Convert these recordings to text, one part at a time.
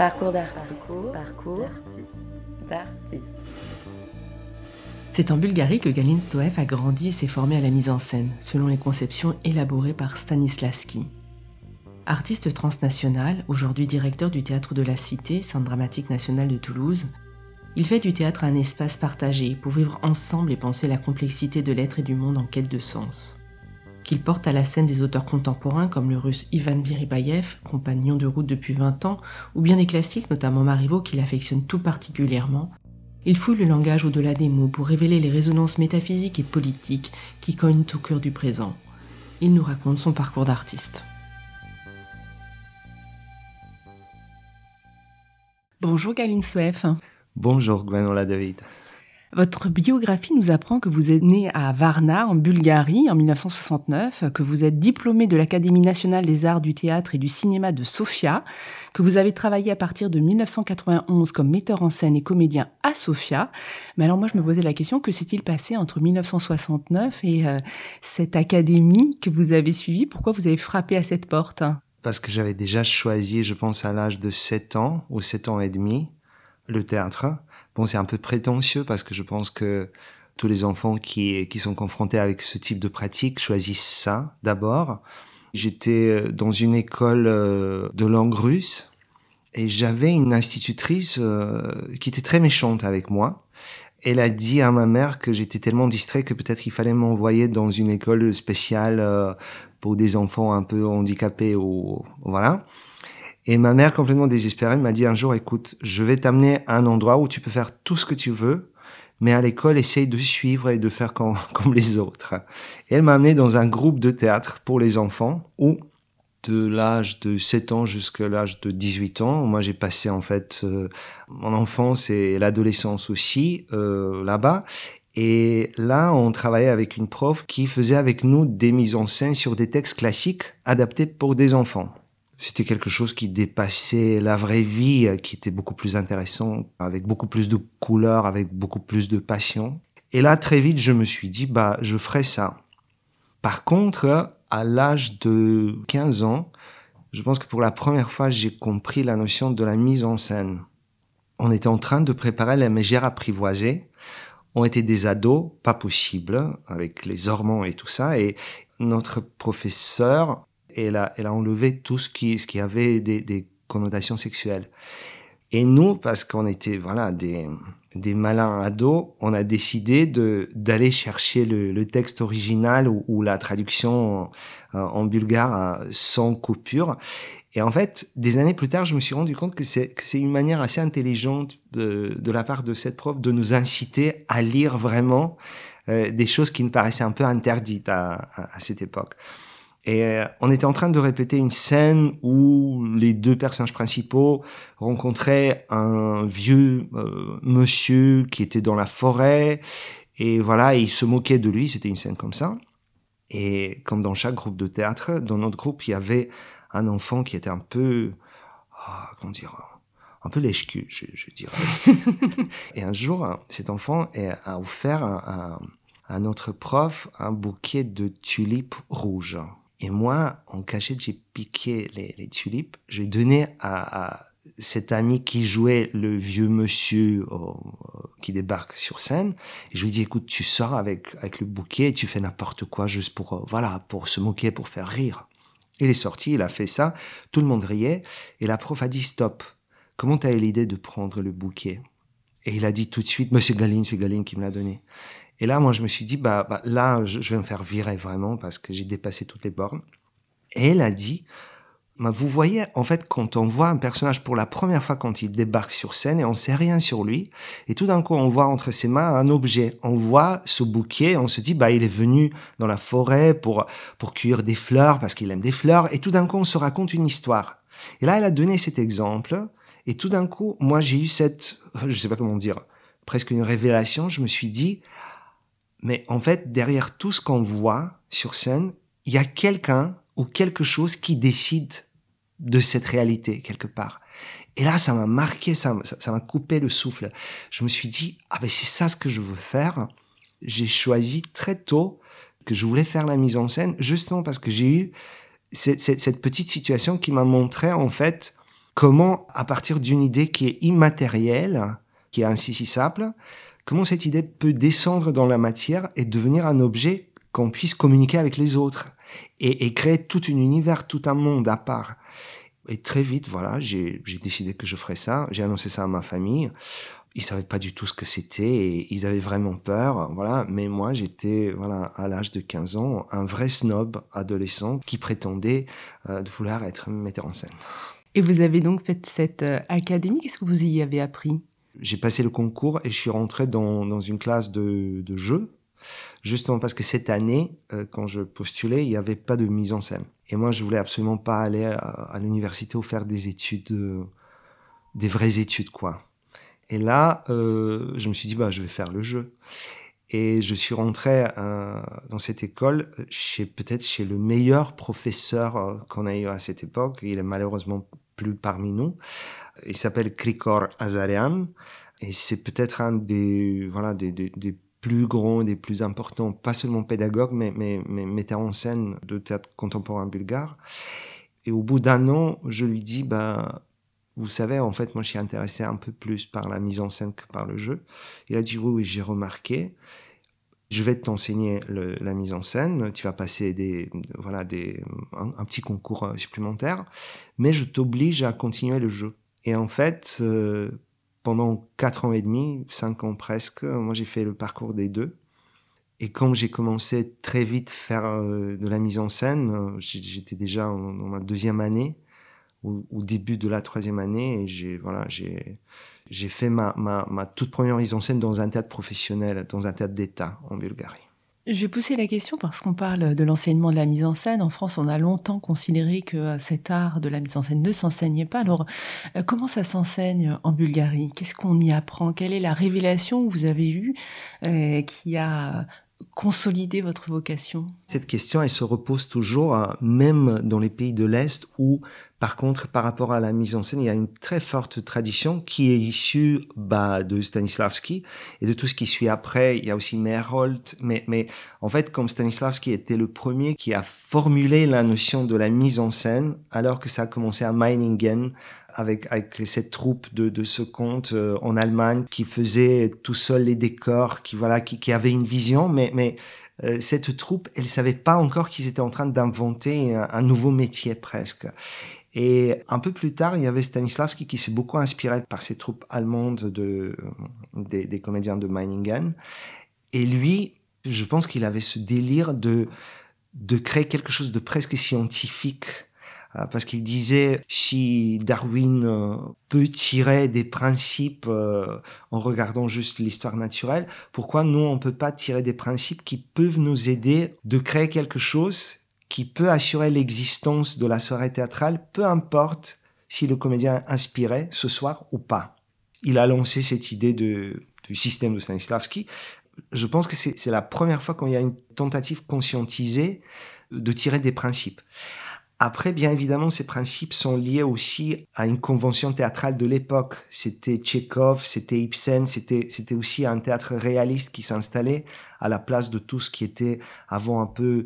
Parcours d'artiste. Parcours, d'artiste. C'est en Bulgarie que Galin Stoev a grandi et s'est formé à la mise en scène, selon les conceptions élaborées par Stanislavski. Artiste transnational, aujourd'hui directeur du théâtre de la Cité, Centre dramatique national de Toulouse, il fait du théâtre un espace partagé pour vivre ensemble et penser la complexité de l'être et du monde en quête de sens. Qu'il porte à la scène des auteurs contemporains comme le russe Ivan Biribayev, compagnon de route depuis 20 ans, ou bien des classiques, notamment Marivaux, qu'il affectionne tout particulièrement, il fouille le langage au-delà des mots pour révéler les résonances métaphysiques et politiques qui cognent au cœur du présent. Il nous raconte son parcours d'artiste. Bonjour Galine Swef. Bonjour Gwenola David. Votre biographie nous apprend que vous êtes né à Varna, en Bulgarie, en 1969, que vous êtes diplômé de l'Académie nationale des arts du théâtre et du cinéma de Sofia, que vous avez travaillé à partir de 1991 comme metteur en scène et comédien à Sofia. Mais alors moi, je me posais la question, que s'est-il passé entre 1969 et euh, cette académie que vous avez suivie? Pourquoi vous avez frappé à cette porte? Parce que j'avais déjà choisi, je pense, à l'âge de 7 ans ou 7 ans et demi, le théâtre. Bon, c'est un peu prétentieux parce que je pense que tous les enfants qui, qui sont confrontés avec ce type de pratique choisissent ça d'abord. J'étais euh, dans une école euh, de langue russe et j'avais une institutrice euh, qui était très méchante avec moi. Elle a dit à ma mère que j'étais tellement distrait que peut-être il fallait m'envoyer dans une école spéciale pour des enfants un peu handicapés ou voilà. Et ma mère, complètement désespérée, m'a dit un jour, écoute, je vais t'amener à un endroit où tu peux faire tout ce que tu veux, mais à l'école, essaye de suivre et de faire comme, comme les autres. Et elle m'a amené dans un groupe de théâtre pour les enfants où, de l'âge de 7 ans jusqu'à l'âge de 18 ans, moi j'ai passé en fait euh, mon enfance et l'adolescence aussi euh, là-bas. Et là, on travaillait avec une prof qui faisait avec nous des mises en scène sur des textes classiques adaptés pour des enfants. C'était quelque chose qui dépassait la vraie vie, euh, qui était beaucoup plus intéressant, avec beaucoup plus de couleurs, avec beaucoup plus de passion. Et là, très vite, je me suis dit, bah, je ferai ça. Par contre, à l'âge de 15 ans, je pense que pour la première fois, j'ai compris la notion de la mise en scène. On était en train de préparer la mégère apprivoisée. On était des ados, pas possible, avec les hormones et tout ça. Et notre professeur et elle a, enlevé tout ce qui, avait des, connotations sexuelles. Et nous, parce qu'on était des, malins ados, on a décidé d'aller chercher le, texte original ou, la traduction en, bulgare sans coupure. Et en fait, des années plus tard, je me suis rendu compte que c'est une manière assez intelligente de, la part de cette prof de nous inciter à lire vraiment euh, des choses qui nous paraissaient un peu interdites à cette époque. Et euh, on était en train de répéter une scène où les deux personnages principaux rencontraient un vieux euh, monsieur qui était dans la forêt. Et voilà, et ils se moquaient de lui. C'était une scène comme ça. Et comme dans chaque groupe de théâtre, dans notre groupe, il y avait un enfant qui était un peu, oh, comment dire, un peu lèche-cul, je, je, dirais. et un jour, cet enfant a offert à, à notre prof un bouquet de tulipes rouges. Et moi, en cachette, j'ai piqué les, tulipes. J'ai donné à, à, cet ami qui jouait le vieux monsieur qui débarque sur scène. Et je lui dis, écoute, tu sors avec, avec le bouquet et tu fais n'importe quoi juste pour, euh, voilà, pour se moquer, pour faire rire. Il est sorti, il a fait ça. Tout le monde riait. Et la prof a dit, stop. Comment tu as eu l'idée de prendre le bouquet? Et il a dit tout de suite, Monsieur Galine, c'est Galine qui me l'a donné. Et là, moi, je me suis dit, bah, bah là, je, vais me faire virer vraiment parce que j'ai dépassé toutes les bornes. Et elle a dit, bah, vous voyez, en fait, quand on voit un personnage pour la première fois quand il débarque sur scène et on sait rien sur lui, et tout d'un coup, on voit entre ses mains un objet. On voit ce bouquet, on se dit, bah, il est venu dans la forêt pour, pour cueillir des fleurs parce qu'il aime des fleurs. Et tout d'un coup, on se raconte une histoire. Et là, elle a donné cet exemple. Et tout d'un coup, moi, j'ai eu cette, je sais pas comment dire, presque une révélation. Je me suis dit, mais en fait, derrière tout ce qu'on voit sur scène, il y a quelqu'un ou quelque chose qui décide de cette réalité quelque part. Et là, ça m'a marqué, ça m'a coupé le souffle. Je me suis dit, ah ben c'est ça ce que je veux faire. J'ai choisi très tôt que je voulais faire la mise en scène, justement parce que j'ai eu cette, cette, petite situation qui m'a montré en fait comment, à partir d'une idée qui est immatérielle, qui est insaisissable, comment cette idée peut descendre dans la matière et devenir un objet qu'on puisse communiquer avec les autres et, créer tout un univers, tout un monde à part. Et très vite, voilà, j'ai décidé que je ferais ça. J'ai annoncé ça à ma famille. Ils savaient pas du tout ce que c'était et ils avaient vraiment peur, voilà. Mais moi, j'étais, voilà, à l'âge de 15 ans, un vrai snob adolescent qui prétendait euh, de vouloir être metteur en scène. Et vous avez donc fait cette euh, académie. Qu'est-ce que vous y avez appris? J'ai passé le concours et je suis rentré dans, une classe de, de jeu justement parce que cette année, euh, quand je postulais, il n'y avait pas de mise en scène. Et moi, je voulais absolument pas aller à, l'université ou faire des études, euh, des vraies études, quoi. Et là, euh, je me suis dit, bah, je vais faire le jeu. Et je suis rentré dans cette école chez peut-être chez le meilleur professeur qu'on a eu à cette époque. Il est malheureusement plus parmi nous. Il s'appelle Krikor Azarian. Et c'est peut-être un des, voilà, des, des, plus grands, des plus importants, pas seulement pédagogues, mais, mais, metteurs en scène de théâtre contemporain bulgare. Et au bout d'un an, je lui dis, bah, vous savez, en fait, moi, je suis intéressé un peu plus par la mise en scène que par le jeu. Il a dit, oui, oui, j'ai remarqué. Je vais t'enseigner la mise en scène. Tu vas passer des, voilà, des, un, petit concours euh, supplémentaire, mais je t'oblige à continuer le jeu. Et en fait, euh, pendant quatre ans et demi, cinq ans presque, moi j'ai fait le parcours des deux. Et comme j'ai commencé très vite faire euh, de la mise en scène, euh, j'étais déjà dans ma deuxième année, au, début de la troisième année, et j'ai voilà, j'ai j'ai fait ma, ma, ma toute première mise en scène dans un théâtre professionnel, dans un théâtre d'État en Bulgarie. Je vais pousser la question parce qu'on parle de l'enseignement de la mise en scène. En France, on a longtemps considéré que euh, cet art de la mise en scène ne s'enseignait pas. Alors, euh, comment ça s'enseigne en Bulgarie? Qu'est-ce qu'on y apprend? Quelle est la révélation que vous avez eue euh, qui a consolidé votre vocation? Cette question, elle se repose toujours, hein, même dans les pays de l'Est où par contre, par rapport à la mise en scène, il y a une très forte tradition qui est issue bah, de Stanislavski et de tout ce qui suit après. Il y a aussi Meyerhold, mais, mais en fait, comme Stanislavski était le premier qui a formulé la notion de la mise en scène, alors que ça a commencé à Meiningen avec, avec cette troupe de, de ce conte euh, en Allemagne qui faisait tout seul les décors, qui voilà, qui, qui avait une vision, mais, mais euh, cette troupe, elle savait pas encore qu'ils étaient en train d'inventer un, nouveau métier presque. Et un peu plus tard, il y avait Stanislavski qui s'est beaucoup inspiré par ces troupes allemandes de, des, des comédiens de Meiningen. Et lui, je pense qu'il avait ce délire de, de créer quelque chose de presque scientifique parce qu'il disait si Darwin euh, peut tirer des principes euh, en regardant juste l'histoire naturelle, pourquoi nous on peut pas tirer des principes qui peuvent nous aider de créer quelque chose qui peut assurer l'existence de la soirée théâtrale, peu importe si le comédien inspiré ce soir ou pas. Il a lancé cette idée de, du système de Stanislavski. Je pense que c'est la première fois qu'il y a une tentative conscientisée de tirer des principes. Après, bien évidemment, ces principes sont liés aussi à une convention théâtrale de l'époque. C'était Tchekhov, c'était Ibsen, c'était, c'était aussi un théâtre réaliste qui s'installait à la place de tout ce qui était avant un peu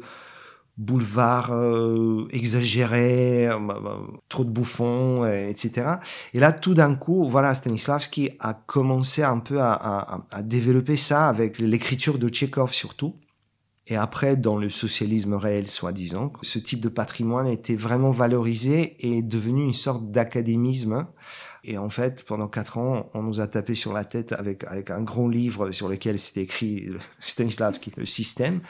boulevard euh, exagéré, euh, bah, bah, trop de bouffons, etc. Et là, tout d'un coup, voilà, Stanislavski a commencé un peu à, à, à développer ça avec l'écriture de Tchekhov surtout. Et après, dans le socialisme réel, soi-disant, ce type de patrimoine été vraiment valorisé et est devenu une sorte d'académisme. Et en fait, pendant quatre ans, on nous a tapé sur la tête avec, avec un grand livre sur lequel c'était écrit Stanislavski, le système.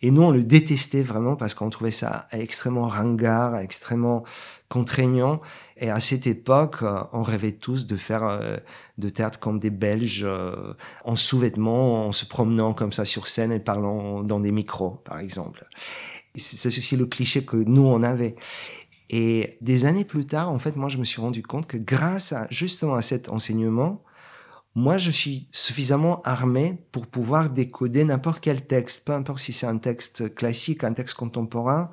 Et nous, on le détestait vraiment parce qu'on trouvait ça extrêmement ringard, extrêmement contraignant. Et à cette époque, euh, on rêvait tous de faire euh, de théâtre comme des Belges, euh, en sous-vêtements, en se promenant comme ça sur scène et parlant dans des micros, par exemple. C'est aussi le cliché que nous, on avait. Et des années plus tard, en fait, moi, je me suis rendu compte que grâce justement à cet enseignement, moi, je suis suffisamment armé pour pouvoir décoder n'importe quel texte, peu importe si c'est un texte classique, un texte contemporain.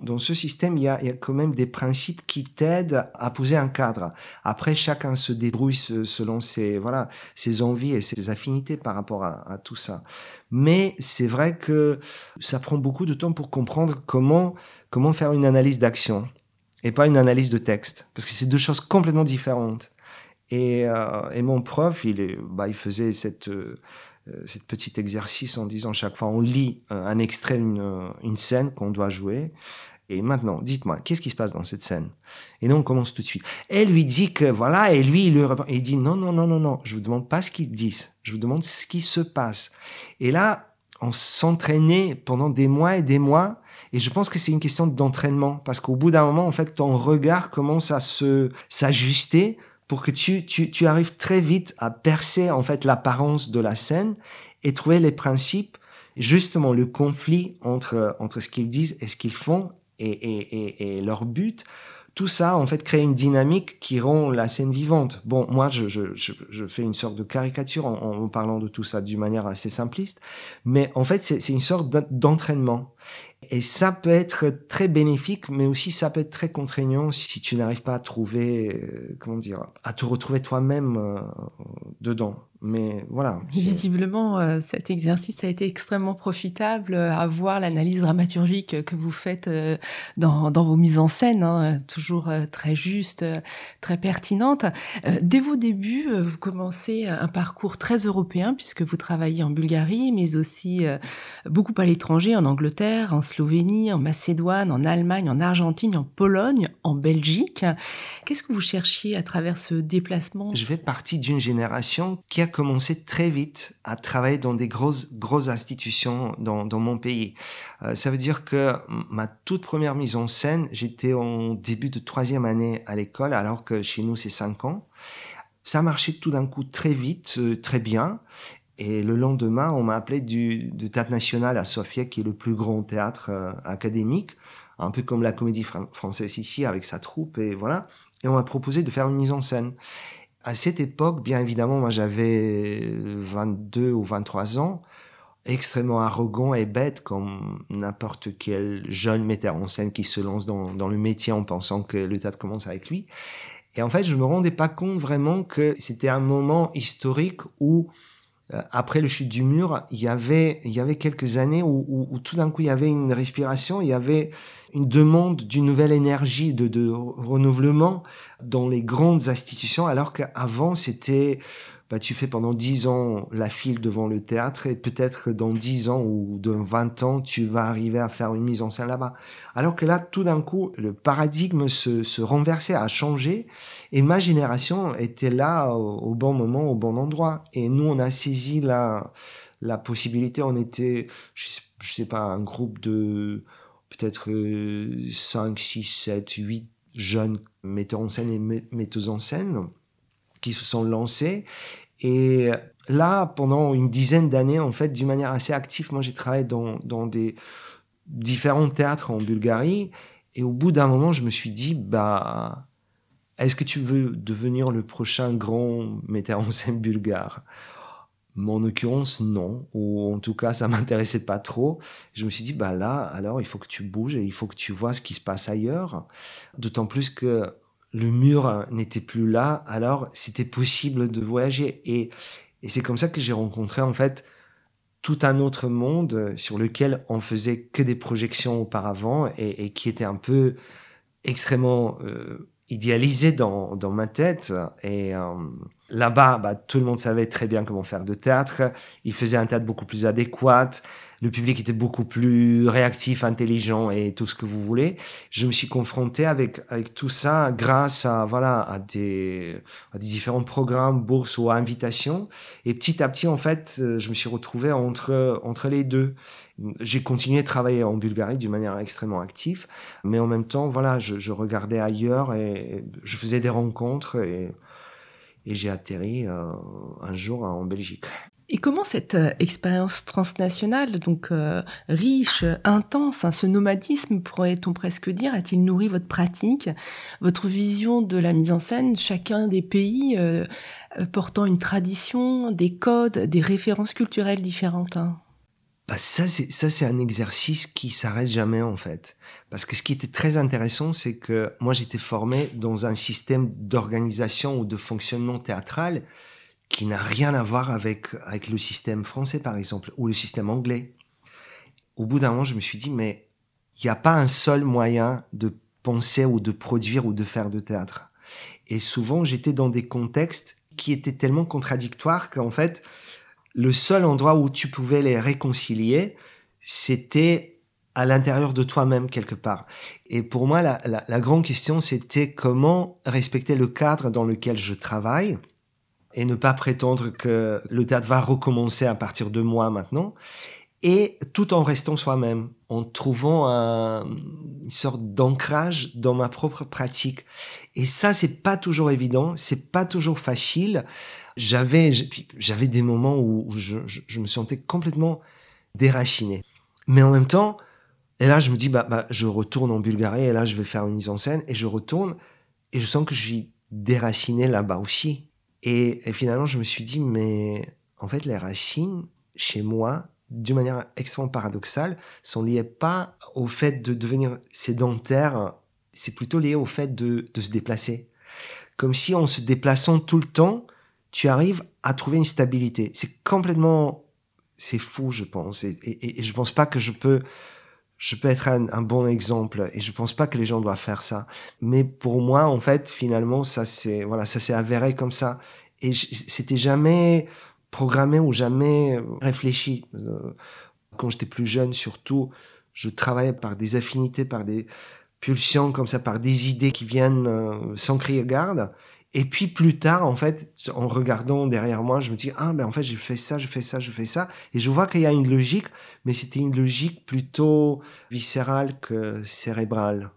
Dans ce système, il y a, il y a quand même des principes qui t'aident à poser un cadre. Après, chacun se débrouille selon ses, voilà, ses envies et ses affinités par rapport à, tout ça. Mais c'est vrai que ça prend beaucoup de temps pour comprendre comment, comment faire une analyse d'action. et pas une analyse de texte, parce que c'est deux choses complètement différentes. Et, euh, et mon prof, il, bah, il faisait cette, euh, cette petit exercice en disant chaque fois, on lit un extrait, une, une scène qu'on doit jouer. Et maintenant, dites-moi, qu'est-ce qui se passe dans cette scène? Et nous, on commence tout de suite. Elle lui dit que voilà, et lui, il lui il dit non, non, non, non, non, je vous demande pas ce qu'ils disent, je vous demande ce qui se passe. Et là, on s'entraînait pendant des mois et des mois. Et je pense que c'est une question d'entraînement parce qu'au bout d'un moment, en fait, ton regard commence à se s'ajuster pour que tu, tu, tu arrives très vite à percer en fait l'apparence de la scène et trouver les principes, justement le conflit entre entre ce qu'ils disent et ce qu'ils font et, et, et, leur but, tout ça en fait crée une dynamique qui rend la scène vivante. Bon, moi je, je, je, fais une sorte de caricature en, en, parlant de tout ça d'une manière assez simpliste, mais en fait c'est une sorte d'entraînement. Et ça peut être très bénéfique, mais aussi ça peut être très contraignant si tu n'arrives pas à trouver, euh, comment dire, à te retrouver toi-même euh, dedans. Mais voilà. Visiblement, euh, cet exercice a été extrêmement profitable à voir l'analyse dramaturgique que vous faites dans, dans, vos mises en scène, hein, toujours très juste, très pertinente. Dès vos débuts, vous commencez un parcours très européen puisque vous travaillez en Bulgarie, mais aussi beaucoup à l'étranger, en Angleterre, en Slovénie, en Macédoine, en Allemagne, en Argentine, en Pologne, en Belgique. Qu'est-ce que vous cherchiez à travers ce déplacement? Je fais partie d'une génération qui a commencé très vite à travailler dans des grosses, grosses institutions dans, dans mon pays. Euh, ça veut dire que ma toute première mise en scène, j'étais en début de troisième année à l'école, alors que chez nous c'est cinq ans. Ça marchait tout d'un coup très vite, euh, très bien. Et le lendemain, on m'a appelé du, du, Théâtre National à Sofia, qui est le plus grand théâtre euh, académique, un peu comme la Comédie Française ici, avec sa troupe, et voilà. Et on m'a proposé de faire une mise en scène. À cette époque, bien évidemment, moi j'avais 22 ou 23 ans, extrêmement arrogant et bête comme n'importe quel jeune metteur en scène qui se lance dans, le métier en pensant que le théâtre commence avec lui. Et en fait, je me rendais pas compte vraiment que c'était un moment historique où euh, après le chute du mur, il y avait, il y avait quelques années où, où tout d'un coup il y avait une respiration, il y avait une demande d'une nouvelle énergie, de, de renouvellement dans les grandes institutions, alors qu'avant c'était bah, tu fais pendant dix ans la file devant le théâtre et peut-être dans dix ans ou dans 20 ans, tu vas arriver à faire une mise en scène là-bas. Alors que là, tout d'un coup, le paradigme se, se renversait, a changé et ma génération était là au, bon moment, au bon endroit. Et nous, on a saisi la, la possibilité, on était, je sais, sais pas, un groupe de peut-être 5, 6, 7, 8 jeunes metteurs en scène et metteuses en scène qui se sont lancés. Et là, pendant une dizaine d'années, en fait, d'une manière assez active, moi, j'ai travaillé dans, dans des différents théâtres en Bulgarie. Et au bout d'un moment, je me suis dit, bah, est-ce que tu veux devenir le prochain grand metteur en scène bulgare? En l'occurrence, non. Ou en tout cas, ça m'intéressait pas trop. Je me suis dit, bah là, alors, il faut que tu bouges et il faut que tu vois ce qui se passe ailleurs. D'autant plus que le mur n'était plus là, alors c'était possible de voyager. Et, et c'est comme ça que j'ai rencontré en fait tout un autre monde sur lequel on faisait que des projections auparavant et, et qui était un peu extrêmement euh, idéalisé dans, dans ma tête. Et euh, là-bas, bah, tout le monde savait très bien comment faire de théâtre. Il faisait un théâtre beaucoup plus adéquat le public était beaucoup plus réactif, intelligent et tout ce que vous voulez. Je me suis confronté avec avec tout ça grâce à voilà à des, à des différents programmes, bourses ou invitations. Et petit à petit, en fait, euh, je me suis retrouvé entre entre les deux. J'ai continué de travailler en Bulgarie d'une manière extrêmement active, mais en même temps, voilà, je, regardais ailleurs et je faisais des rencontres et, j'ai atterri euh, un jour en Belgique. Et comment cette euh, expérience transnationale, donc euh, riche, intense, hein, ce nomadisme, pourrait-on presque dire, a-t-il nourri votre pratique, votre vision de la mise en scène, chacun des pays portant une tradition, des codes, des références culturelles différentes hein? Bah ça c'est ça c'est un exercice qui s'arrête jamais en fait parce que ce qui était très intéressant c'est que moi j'étais formé dans un système d'organisation ou de fonctionnement théâtral qui n'a rien à voir avec, avec le système français, par exemple, ou le système anglais. Au bout d'un moment, je me suis dit, mais il n'y a pas un seul moyen de penser ou de produire ou de faire de théâtre. Et souvent, j'étais dans des contextes qui étaient tellement contradictoires qu'en fait, le seul endroit où tu pouvais les réconcilier, c'était à l'intérieur de toi-même quelque part. Et pour moi, la, grande question, c'était comment respecter le cadre dans lequel je travaille et ne pas prétendre que le théâtre va recommencer à partir de moi maintenant, et tout en restant soi-même, en trouvant un, une sorte d'ancrage dans ma propre pratique. Et ça, c'est pas toujours évident, c'est pas toujours facile. J'avais, j'avais des moments où je, me sentais complètement déraciné. Mais en même temps, et là, je me dis, bah, bah, je retourne en Bulgarie, et là, je vais faire une mise en scène, et je retourne, et je sens que je déraciné là-bas aussi. Et, finalement, je me suis dit, mais en fait, les racines, chez moi, d'une manière extrêmement paradoxale, sont liées pas au fait de devenir sédentaire, c'est plutôt lié au fait de, se déplacer. Comme si en se déplaçant tout le temps, tu arrives à trouver une stabilité. C'est complètement, c'est fou, je pense. Et, et, et, je pense pas que je peux, je peux être un, un, bon exemple. Et je pense pas que les gens doivent faire ça. Mais pour moi, en fait, finalement, ça c'est, voilà, ça s'est avéré comme ça. Et c'était jamais programmé ou jamais réfléchi. Euh, quand j'étais plus jeune, surtout, je travaillais par des affinités, par des pulsions comme ça, par des idées qui viennent euh, sans crier garde. Et puis plus tard, en fait, en regardant derrière moi, je me dis ah ben en fait j'ai fait ça, je fais ça, je fais ça, et je vois qu'il y a une logique, mais c'était une logique plutôt viscérale que cérébrale.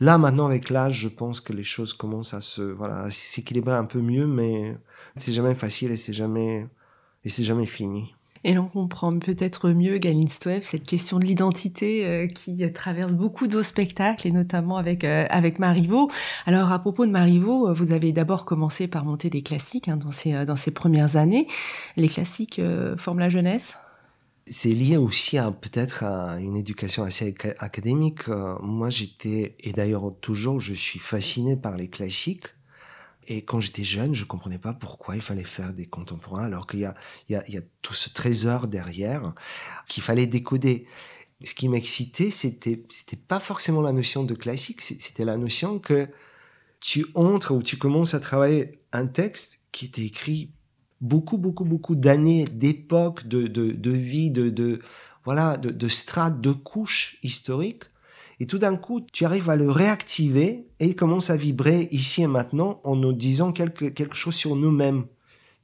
Là maintenant avec l'âge, je pense que les choses commencent à se voilà s'équilibrer un peu mieux, mais c'est jamais facile et c'est jamais et c'est jamais fini. Et l'on comprend peut-être mieux, Galine Stoev, cette question de l'identité euh, qui traverse beaucoup de vos spectacles, et notamment avec, euh, avec Marivaux. Alors, à propos de Marivaux, vous avez d'abord commencé par monter des classiques hein, dans, ces, euh, dans premières années. Les classiques forment la jeunesse? C'est lié aussi à peut-être à une éducation assez académique. moi, j'étais, et d'ailleurs toujours, je suis fasciné par les classiques. Et quand j'étais jeune, je comprenais pas pourquoi il fallait faire des contemporains alors qu'il y a, il y, a, tout ce trésor derrière qu'il fallait décoder. Ce qui m'excitait, c'était, c'était pas forcément la notion de classique, c'était la notion que tu entres ou tu commences à travailler un texte qui était écrit beaucoup, beaucoup, beaucoup d'années, d'époques, de, vie, de, voilà, de strates, de couches historiques et tout d'un coup, tu arrives à le réactiver et il commence à vibrer ici et maintenant en nous disant quelque, quelque chose sur nous-mêmes.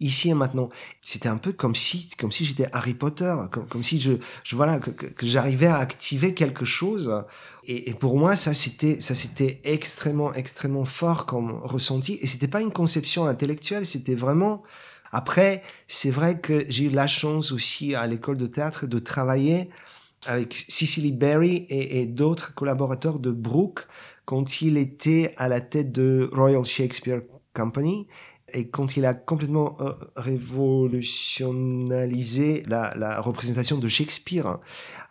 Ici et maintenant. C'était un peu comme si, comme si j'étais Harry Potter, comme, si je, je voilà, que, que, j'arrivais à activer quelque chose. Et, et pour moi, ça c'était, ça c'était extrêmement, extrêmement fort comme ressenti. Et c'était pas une conception intellectuelle, c'était vraiment, après, c'est vrai que j'ai eu la chance aussi à l'école de théâtre de travailler avec Cicely Berry et, d'autres collaborateurs de Brooke quand il était à la tête de Royal Shakespeare Company et quand il a complètement euh, révolutionnalisé la, représentation de Shakespeare,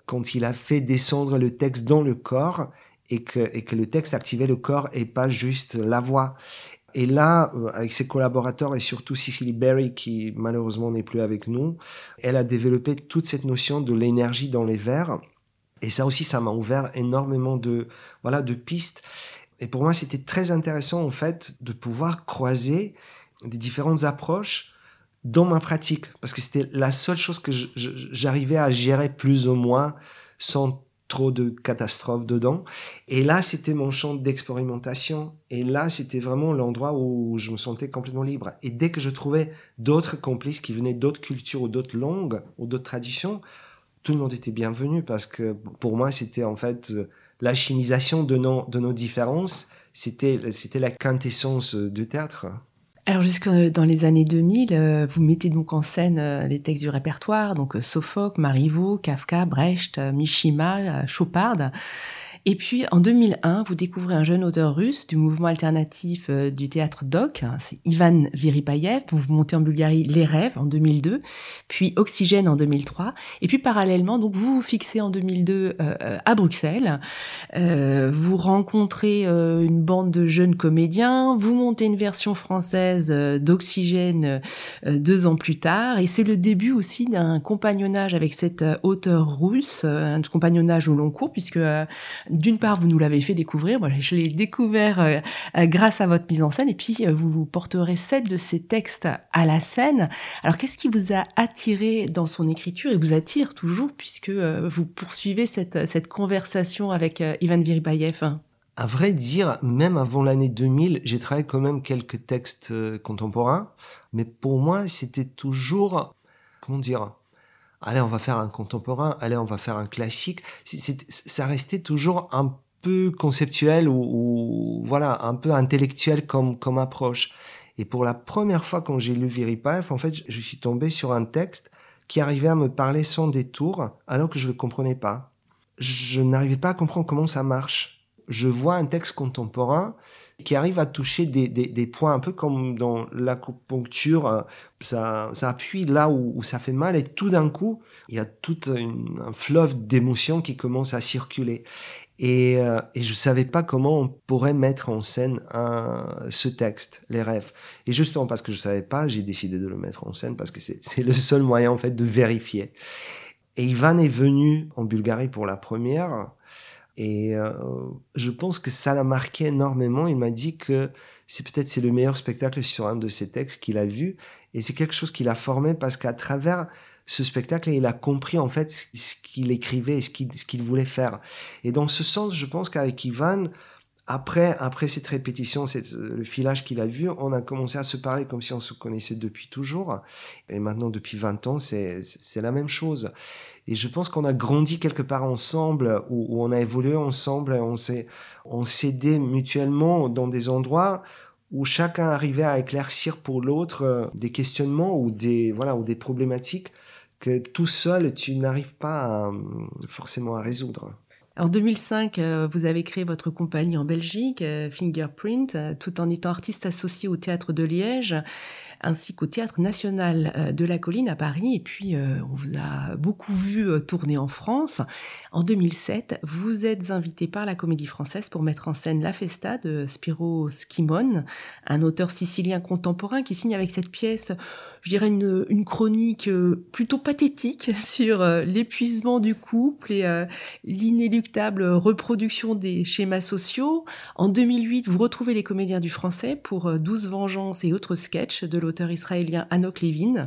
quand il a fait descendre le texte dans le corps et que, et que le texte activait le corps et pas juste la voix. Et là, euh, avec ses collaborateurs et surtout Cicely Berry, qui malheureusement n'est plus avec nous, elle a développé toute cette notion de l'énergie dans les vers. Et ça aussi, ça m'a ouvert énormément de, voilà, de pistes. Et pour moi, c'était très intéressant, en fait, de pouvoir croiser des différentes approches dans ma pratique. Parce que c'était la seule chose que j'arrivais à gérer plus ou moins sans trop de catastrophes dedans. Et là, c'était mon champ d'expérimentation. Et là, c'était vraiment l'endroit où je me sentais complètement libre. Et dès que je trouvais d'autres complices qui venaient d'autres cultures ou d'autres langues ou d'autres traditions, tout le monde était bienvenu parce que pour moi, c'était en fait la chimisation de nos, de nos différences. C'était, c'était la quintessence du théâtre. Alors jusque dans les années 2000, euh, vous mettez donc en scène euh, les textes du répertoire, donc euh, Sophocle, Marivaux, Kafka, Brecht, Mishima, Chopard. Et puis en 2001, vous découvrez un jeune auteur russe du mouvement alternatif euh, du théâtre DOC, hein, c'est Ivan Viripayev. Vous montez en Bulgarie Les Rêves en 2002, puis Oxygène en 2003. Et puis parallèlement, donc vous vous fixez en 2002 euh, euh, à Bruxelles. Vous rencontrez une bande de jeunes comédiens. Vous montez une version française d'Oxygène deux ans plus tard. Et c'est le début aussi d'un compagnonnage avec cet auteur russe, un compagnonnage au long cours, puisque d'une part, vous nous l'avez fait découvrir, je l'ai découvert euh, euh, grâce à votre mise en scène, et puis vous vous porterez sept de ces textes à la scène. Alors qu'est-ce qui vous a attiré dans son écriture et vous attire toujours puisque vous poursuivez cette, cette conversation avec Ivan Viribayev? À vrai dire, même avant l'année 2000, j'ai travaillé quand même quelques textes contemporains, mais pour moi, c'était toujours, comment dire, allez, on va faire un contemporain, allez, on va faire un classique. ça restait toujours un peu conceptuel ou, voilà, un peu intellectuel comme, approche. Et pour la première fois quand j'ai lu Viripaev, en fait, je suis tombé sur un texte qui arrivait à me parler sans détour alors que je ne le comprenais pas. Je n'arrivais pas à comprendre comment ça marche. Je vois un texte contemporain qui arrive à toucher des, des, points un peu comme dans l'acupuncture, euh, ça, ça appuie là où, ça fait mal et tout d'un coup, il y a tout un fleuve d'émotions qui commence à circuler. Et, euh, et je savais pas comment on pourrait mettre en scène ce texte, les rêves. Et justement parce que je savais pas, j'ai décidé de le mettre en scène parce que c'est le seul moyen en fait de vérifier. Et Ivan est venu en Bulgarie pour la première. Et euh, je pense que ça l'a marqué énormément. Il m'a dit que c'est peut-être c'est le meilleur spectacle sur un de ses textes qu'il a vu. Et c'est quelque chose qu'il a formé parce qu'à travers ce spectacle, il a compris en fait ce qu'il écrivait et ce qu'il voulait faire. Et dans ce sens, je pense qu'avec Ivan, après, cette répétition, cette, le filage qu'il a vu, on a commencé à se parler comme si on se connaissait depuis toujours. Et maintenant, depuis 20 ans, c'est la même chose. Et je pense qu'on a grandi quelque part ensemble, où, on a évolué ensemble, on s'est, s'aidait mutuellement dans des endroits où chacun arrivait à éclaircir pour l'autre euh, des questionnements ou des, voilà, ou des problématiques que tout seul, tu n'arrives pas forcément à résoudre. En 2005, euh, vous avez créé votre compagnie en Belgique, euh, Fingerprint, tout en étant artiste associé au théâtre de Liège ainsi qu'au Théâtre national euh, de la Colline à Paris. Et puis, euh, on vous a beaucoup vu euh, tourner en France. En 2007, vous êtes invité par la Comédie Française pour mettre en scène La Festa de Spiro Schimon, un auteur sicilien contemporain qui signe avec cette pièce, je dirais, une, chronique plutôt pathétique sur l'épuisement du couple et l'inéluctable reproduction des schémas sociaux. En 2008, vous retrouvez les comédiens du français pour Douze vengeances et autres sketchs de l'auteur israélien Anok Levin.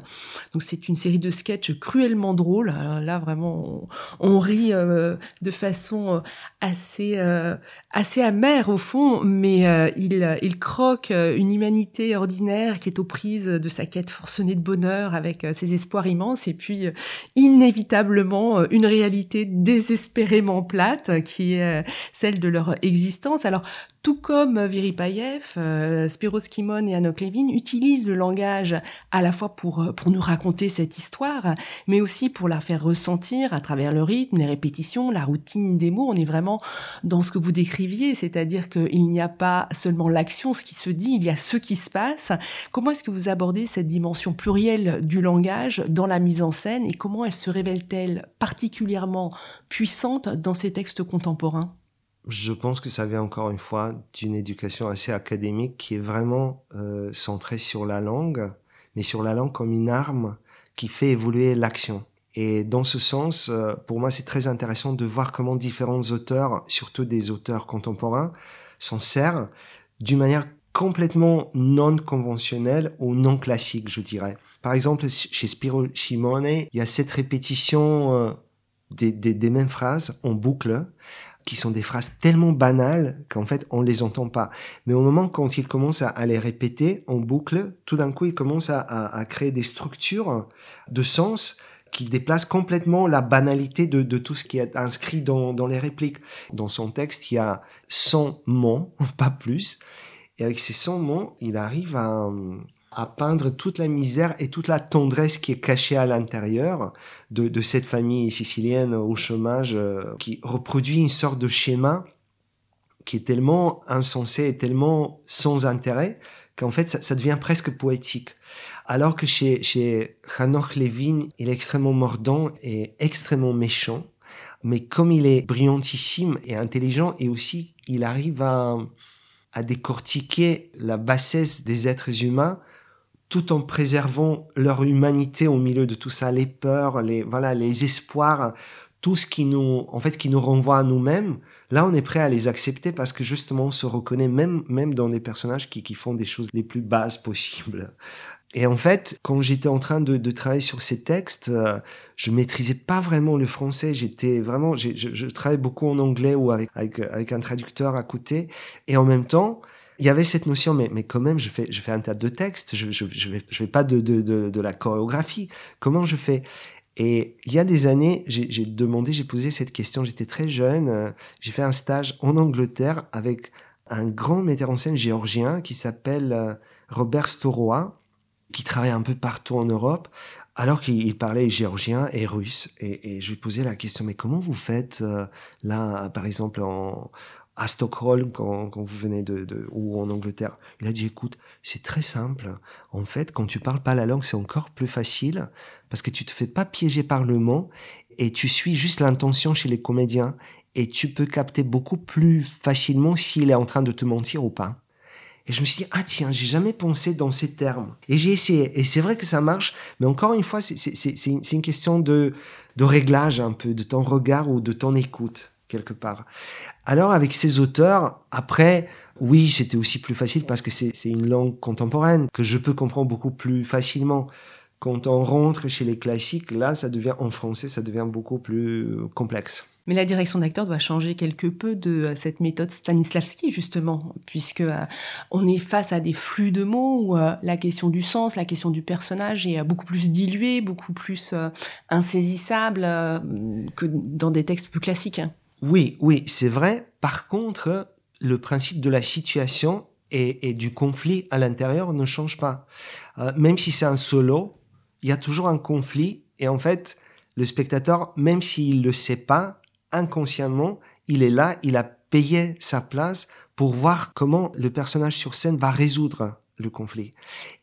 Donc c'est une série de sketchs cruellement drôles. là vraiment, on, rit euh, de façon euh, assez euh, assez amère au fond, mais il il croque une humanité ordinaire qui est aux prises de sa quête forcenée de bonheur avec ses espoirs immenses et puis inévitablement une réalité désespérément plate qui est celle de leur existence. Alors tout comme Viripayev, euh, Spiros Kimon et Anok Levin utilisent le langage à la fois pour, euh, pour nous raconter cette histoire, mais aussi pour la faire ressentir à travers le rythme, les répétitions, la routine des mots. On est vraiment dans ce que vous décriviez, c'est-à-dire qu'il n'y a pas seulement l'action, ce qui se dit, il y a ce qui se passe. Comment est-ce que vous abordez cette dimension plurielle du langage dans la mise en scène et comment elle se révèle-t-elle particulièrement puissante dans ces textes contemporains? Je pense que ça vient encore une fois d'une éducation assez académique qui est vraiment euh, centrée sur la langue, mais sur la langue comme une arme qui fait évoluer l'action. Et dans ce sens, euh, pour moi, c'est très intéressant de voir comment différents auteurs, surtout des auteurs contemporains, s'en servent d'une manière complètement non conventionnelle ou non classique, je dirais. Par exemple, chez Spiro Simone, il y a cette répétition euh, des, mêmes phrases en boucle qui sont des phrases tellement banales qu'en fait on les entend pas. Mais au moment quand il commence à, les répéter en boucle, tout d'un coup il commence à, créer des structures de sens qui déplacent complètement la banalité de, de tout ce qui est inscrit dans, dans les répliques. Dans son texte, il y a 100 mots, pas plus. Et avec ces 100 mots, il arrive à, peindre toute la misère et toute la tendresse qui est cachée à l'intérieur de, cette famille sicilienne au chômage euh, qui reproduit une sorte de schéma qui est tellement insensé et tellement sans intérêt qu'en fait ça, ça, devient presque poétique. Alors que chez, chez Hanoch Levin, il est extrêmement mordant et extrêmement méchant, mais comme il est brillantissime et intelligent et aussi il arrive à, à décortiquer la bassesse des êtres humains tout en préservant leur humanité au milieu de tout ça, les peurs, les, voilà, les espoirs, tout ce qui nous, en fait, qui nous renvoie à nous-mêmes, là, on est prêt à les accepter parce que justement, on se reconnaît même, même dans des personnages qui, qui font des choses les plus basses possibles. Et en fait, quand j'étais en train de, travailler sur ces textes, euh, je maîtrisais pas vraiment le français. J'étais vraiment, je, travaillais beaucoup en anglais ou avec, un traducteur à côté. Et en même temps, il y avait cette notion, mais, quand même, je fais, fais un tas de textes, je, je, vais pas de la chorégraphie. Comment je fais? Et il y a des années, j'ai demandé, j'ai posé cette question, j'étais très jeune, euh, j'ai fait un stage en Angleterre avec un grand metteur en scène géorgien qui s'appelle euh, Robert Storoa, qui travaille un peu partout en Europe, alors qu'il parlait géorgien et russe. Et, je lui posais la question, mais comment vous faites euh, là, par exemple, à Stockholm quand, quand vous venez de, de, ou en Angleterre? Il a dit écoute, c'est très simple. En fait, quand tu parles pas la langue, c'est encore plus facile parce que tu te fais pas piéger par le mot et tu suis juste l'intention chez les comédiens et tu peux capter beaucoup plus facilement s'il est en train de te mentir ou pas. Et je me suis dit, ah tiens, j'ai jamais pensé dans ces termes. Et j'ai essayé. Et c'est vrai que ça marche, mais encore une fois, c'est une, une question de, de réglage un peu, de ton regard ou de ton écoute quelque part. Alors avec ces auteurs, après, oui, c'était aussi plus facile parce que c'est une langue contemporaine que je peux comprendre beaucoup plus facilement. Quand on rentre chez les classiques, là, ça devient en français, ça devient beaucoup plus complexe. Mais la direction d'acteur doit changer quelque peu de euh, cette méthode Stanislavski, justement, puisque euh, on est face à des flux de mots où euh, la question du sens, la question du personnage est beaucoup plus diluée, beaucoup plus insaisissable que dans des textes plus classiques. Oui, oui, c'est vrai. Par contre, le principe de la situation et, du conflit à l'intérieur ne change pas. Même si c'est un solo, il y a toujours un conflit et en fait, le spectateur, même s'il ne le sait pas, inconsciemment, il est là, il a payé sa place pour voir comment le personnage sur scène va résoudre le conflit.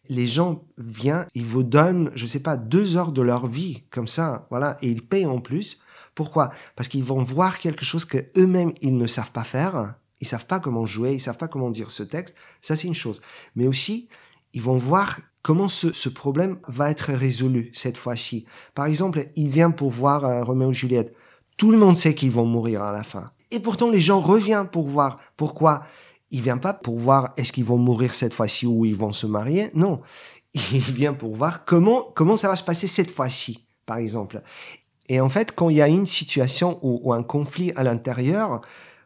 Les gens viennent, ils vous donnent, je sais pas, deux heures de leur vie, comme ça, voilà, et ils payent en plus pourquoi? Parce qu'ils vont voir quelque chose que eux-mêmes ils ne savent pas faire. Ils savent pas comment jouer, ils savent pas comment dire ce texte. Ça c'est une chose. Mais aussi, ils vont voir comment ce, ce problème va être résolu cette fois-ci. Par exemple, il vient pour voir euh, Roméo et Juliette. Tout le monde sait qu'ils vont mourir à la fin. Et pourtant, les gens reviennent pour voir. Pourquoi Il vient pas pour voir est-ce qu'ils vont mourir cette fois-ci ou ils vont se marier. Non. Il vient pour voir comment, comment ça va se passer cette fois-ci, par exemple. Et en fait, quand il y a une situation ou, un conflit à l'intérieur,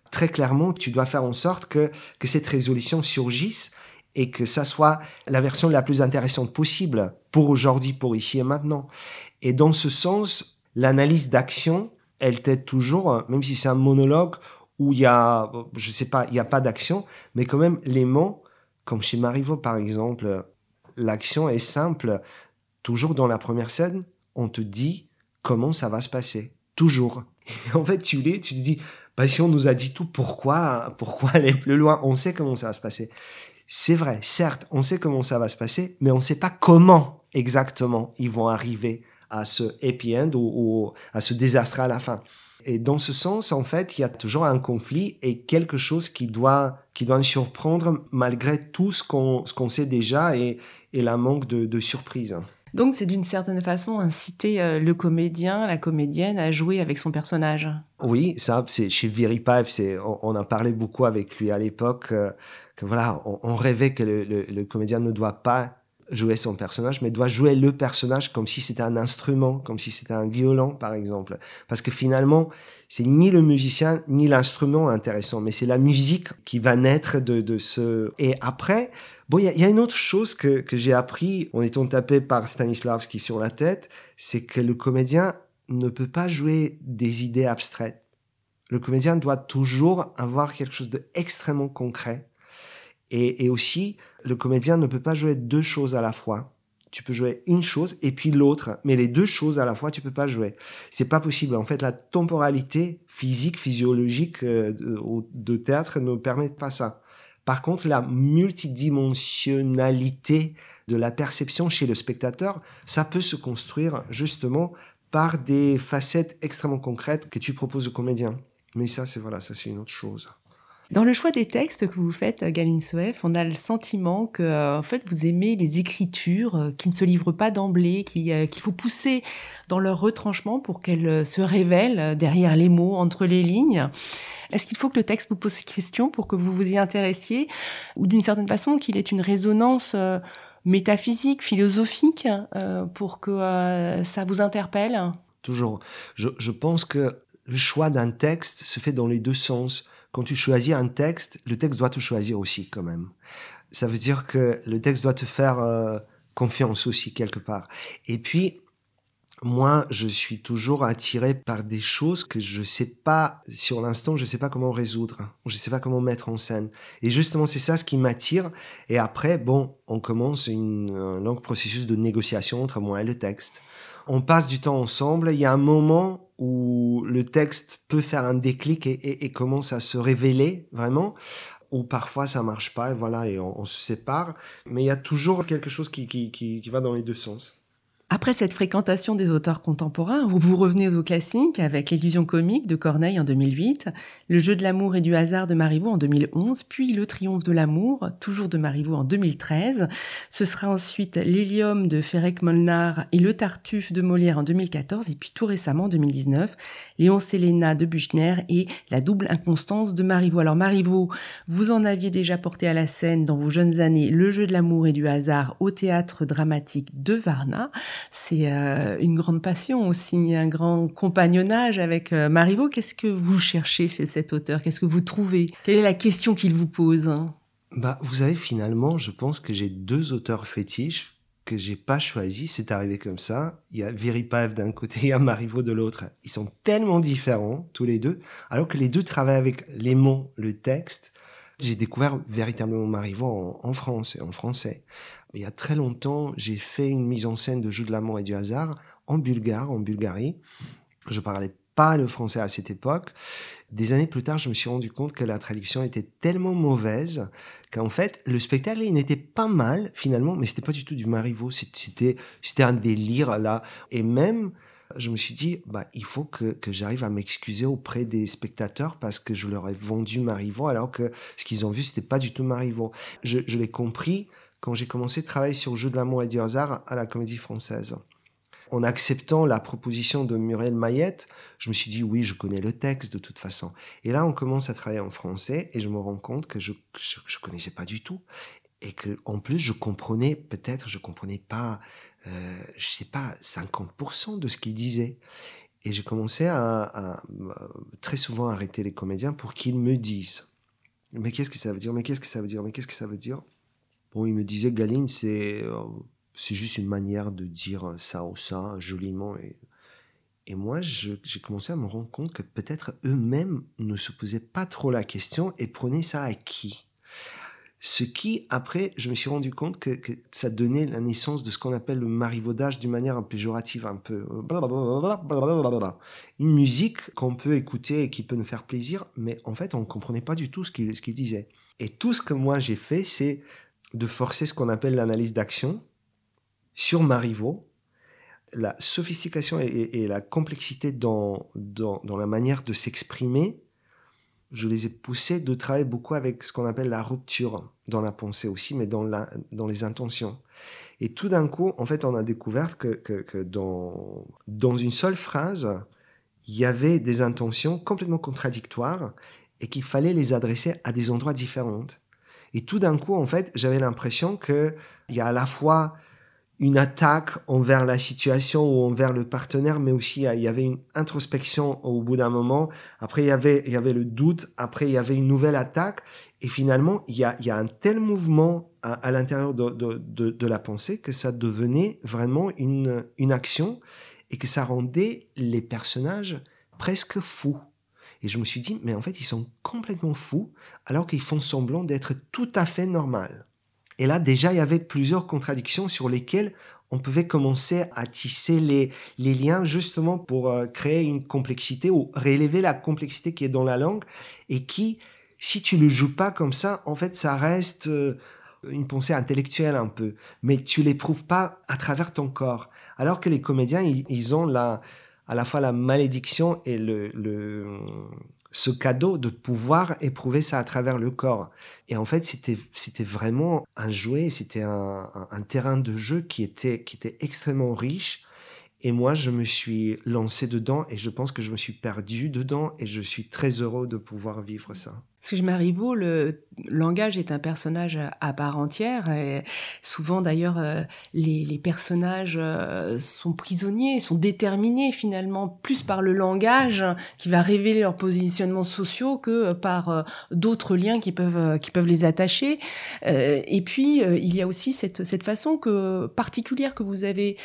très clairement, tu dois faire en sorte que, que cette résolution surgisse et que ça soit la version la plus intéressante possible pour aujourd'hui, pour ici et maintenant. Et dans ce sens, l'analyse d'action, elle t'aide toujours, même si c'est un monologue où il y a, je sais pas, il n'y a pas d'action, mais quand même les mots, comme chez Marivaux par exemple, l'action est simple. Toujours dans la première scène, on te dit comment ça va se passer. Toujours. Et en fait, tu l'es, tu te dis, bah, si on nous a dit tout, pourquoi, pourquoi aller plus loin? On sait comment ça va se passer. C'est vrai, certes, on sait comment ça va se passer, mais on ne sait pas comment exactement ils vont arriver à ce happy end ou, à ce désastre à la fin. Et dans ce sens, en fait, il y a toujours un conflit et quelque chose qui doit, qui doit nous surprendre malgré tout ce qu'on, qu'on sait déjà et, et la manque de, de surprise. Donc c'est d'une certaine façon inciter euh, le comédien, la comédienne à jouer avec son personnage. Oui, ça, c'est chez Viripaev, c'est, on, on, a parlé beaucoup avec lui à l'époque, euh, que voilà, on, on rêvait que le, le, le, comédien ne doit pas jouer son personnage, mais doit jouer le personnage comme si c'était un instrument, comme si c'était un violon, par exemple. Parce que finalement, c'est ni le musicien ni l'instrument intéressant, mais c'est la musique qui va naître de, de ce... Et après, Bon, il y, y, a une autre chose que, que j'ai appris en étant tapé par Stanislavski sur la tête, c'est que le comédien ne peut pas jouer des idées abstraites. Le comédien doit toujours avoir quelque chose d'extrêmement concret. Et, et aussi, le comédien ne peut pas jouer deux choses à la fois. Tu peux jouer une chose et puis l'autre, mais les deux choses à la fois, tu peux pas jouer. C'est pas possible. En fait, la temporalité physique, physiologique euh, de, théâtre ne permet pas ça. Par contre, la multidimensionnalité de la perception chez le spectateur, ça peut se construire justement par des facettes extrêmement concrètes que tu proposes au comédien. Mais ça, c'est voilà, ça c'est une autre chose. Dans le choix des textes que vous faites, Galine Soef, on a le sentiment que, euh, en fait, vous aimez les écritures euh, qui ne se livrent pas d'emblée, euh, qu'il faut pousser dans leur retranchement pour qu'elles se révèlent derrière les mots, entre les lignes. Est-ce qu'il faut que le texte vous pose question pour que vous vous y intéressiez, ou d'une certaine façon qu'il ait une résonance métaphysique, philosophique, pour que ça vous interpelle? Toujours. Je pense que le choix d'un texte se fait dans les deux sens quand tu choisis un texte, le texte doit te choisir aussi quand même. Ça veut dire que le texte doit te faire euh, confiance aussi quelque part. Et puis, moi, je suis toujours attiré par des choses que je sais pas, sur l'instant, je sais pas comment résoudre. Je sais pas comment mettre en scène. Et justement, c'est ça ce qui m'attire. Et après, bon, on commence un long processus de négociation entre moi et le texte. On passe du temps ensemble. Il y a un moment où le texte peut faire un déclic et, commence à se révéler vraiment, ou parfois ça marche pas, et voilà, et on, se sépare. Mais il y a toujours quelque chose qui, qui va dans les deux sens. Après cette fréquentation des auteurs contemporains, vous revenez aux classiques avec L'illusion comique de Corneille en 2008, Le jeu de l'amour et du hasard de Marivaux en 2011, puis Le triomphe de l'amour, toujours de Marivaux en 2013. Ce sera ensuite L'hélium de Ferrec Molnar et Le Tartuffe de Molière en 2014, et puis tout récemment en 2019, Léon Séléna de Buchner et La double inconstance de Marivaux. Alors Marivaux, vous en aviez déjà porté à la scène dans vos jeunes années Le jeu de l'amour et du hasard au théâtre dramatique de Varna c'est euh, une grande passion aussi, un grand compagnonnage avec euh, Marivaux. Qu'est-ce que vous cherchez chez cet auteur? Qu'est-ce que vous trouvez? Quelle est la question qu'il vous pose Bah, vous savez, finalement, je pense que j'ai deux auteurs fétiches que j'ai pas choisi, c'est arrivé comme ça. Il y a Viripaev d'un côté, il y a Marivaux de l'autre. Ils sont tellement différents, tous les deux, alors que les deux travaillent avec les mots, le texte. J'ai découvert véritablement Marivaux en France et en français il y a très longtemps, j'ai fait une mise en scène de Jeux de l'amour et du hasard en bulgare, en Bulgarie. Je parlais pas le français à cette époque. Des années plus tard, je me suis rendu compte que la traduction était tellement mauvaise qu'en fait, le spectacle, il n'était pas mal finalement, mais c'était pas du tout du Marivaux. C'était, un délire là. Et même, je me suis dit, bah, il faut que, j'arrive à m'excuser auprès des spectateurs parce que je leur ai vendu Marivaux alors que ce qu'ils ont vu, c'était pas du tout Marivaux. Je l'ai compris quand j'ai commencé à travailler sur jeu de l'amour et du hasard à la comédie française. En acceptant la proposition de Muriel Mayette, je me suis dit oui, je connais le texte de toute façon. Et là, on commence à travailler en français et je me rends compte que je je, connaissais pas du tout et que en plus je comprenais peut-être je comprenais pas euh, je sais pas 50% de ce qu'il disait. Et j'ai commencé à, à, très souvent arrêter les comédiens pour qu'ils me disent mais qu'est-ce que ça veut dire? Mais qu'est-ce que ça veut dire? Mais qu'est-ce que ça veut dire? Bon, il me disait Galine, c'est euh, juste une manière de dire ça ou ça joliment. Et, et moi, j'ai commencé à me rendre compte que peut-être eux-mêmes ne se posaient pas trop la question et prenaient ça à qui? Ce qui, après, je me suis rendu compte que, que ça donnait la naissance de ce qu'on appelle le marivaudage d'une manière péjorative, un peu. Une musique qu'on peut écouter et qui peut nous faire plaisir, mais en fait, on ne comprenait pas du tout ce qu'il qu'il disait. Et tout ce que moi j'ai fait, c'est de forcer ce qu'on appelle l'analyse d'action sur Marivaux. La sophistication et, la complexité dans, dans, la manière de s'exprimer, je les ai poussés de travailler beaucoup avec ce qu'on appelle la rupture dans la pensée aussi, mais dans, la, dans les intentions. Et tout d'un coup, en fait, on a découvert que, que, dans, dans une seule phrase, il y avait des intentions complètement contradictoires et qu'il fallait les adresser à des endroits différents. Et tout d'un coup, en fait, j'avais l'impression qu'il y a à la fois une attaque envers la situation ou envers le partenaire, mais aussi il y avait une introspection au bout d'un moment. Après, il y avait, il y avait le doute. Après, il y avait une nouvelle attaque. Et finalement, il y a, un tel mouvement à, l'intérieur de, de, de, la pensée que ça devenait vraiment une, une action et que ça rendait les personnages presque fous. Et je me suis dit, mais en fait, ils sont complètement fous alors qu'ils font semblant d'être tout à fait normal. Et là, déjà, il y avait plusieurs contradictions sur lesquelles on pouvait commencer à tisser les, les liens justement pour euh, créer une complexité ou réélever la complexité qui est dans la langue et qui, si tu le joues pas comme ça, en fait, ça reste euh, une pensée intellectuelle un peu, mais tu l'éprouves pas à travers ton corps. Alors que les comédiens, ils ont la, à la fois la malédiction et le, ce cadeau de pouvoir éprouver ça à travers le corps. Et en fait, c'était vraiment un jouet, c'était un, un, terrain de jeu qui était qui était extrêmement riche. Et moi, je me suis lancé dedans et je pense que je me suis perdu dedans et je suis très heureux de pouvoir vivre ça. Parce que Marivaux, le langage est un personnage à part entière. Souvent, d'ailleurs, euh, les, personnages euh, sont prisonniers, sont déterminés finalement plus par le langage qui va révéler leurs positionnements sociaux que par euh, d'autres liens qui peuvent les attacher. Et puis, il y a aussi cette façon particulière que vous avez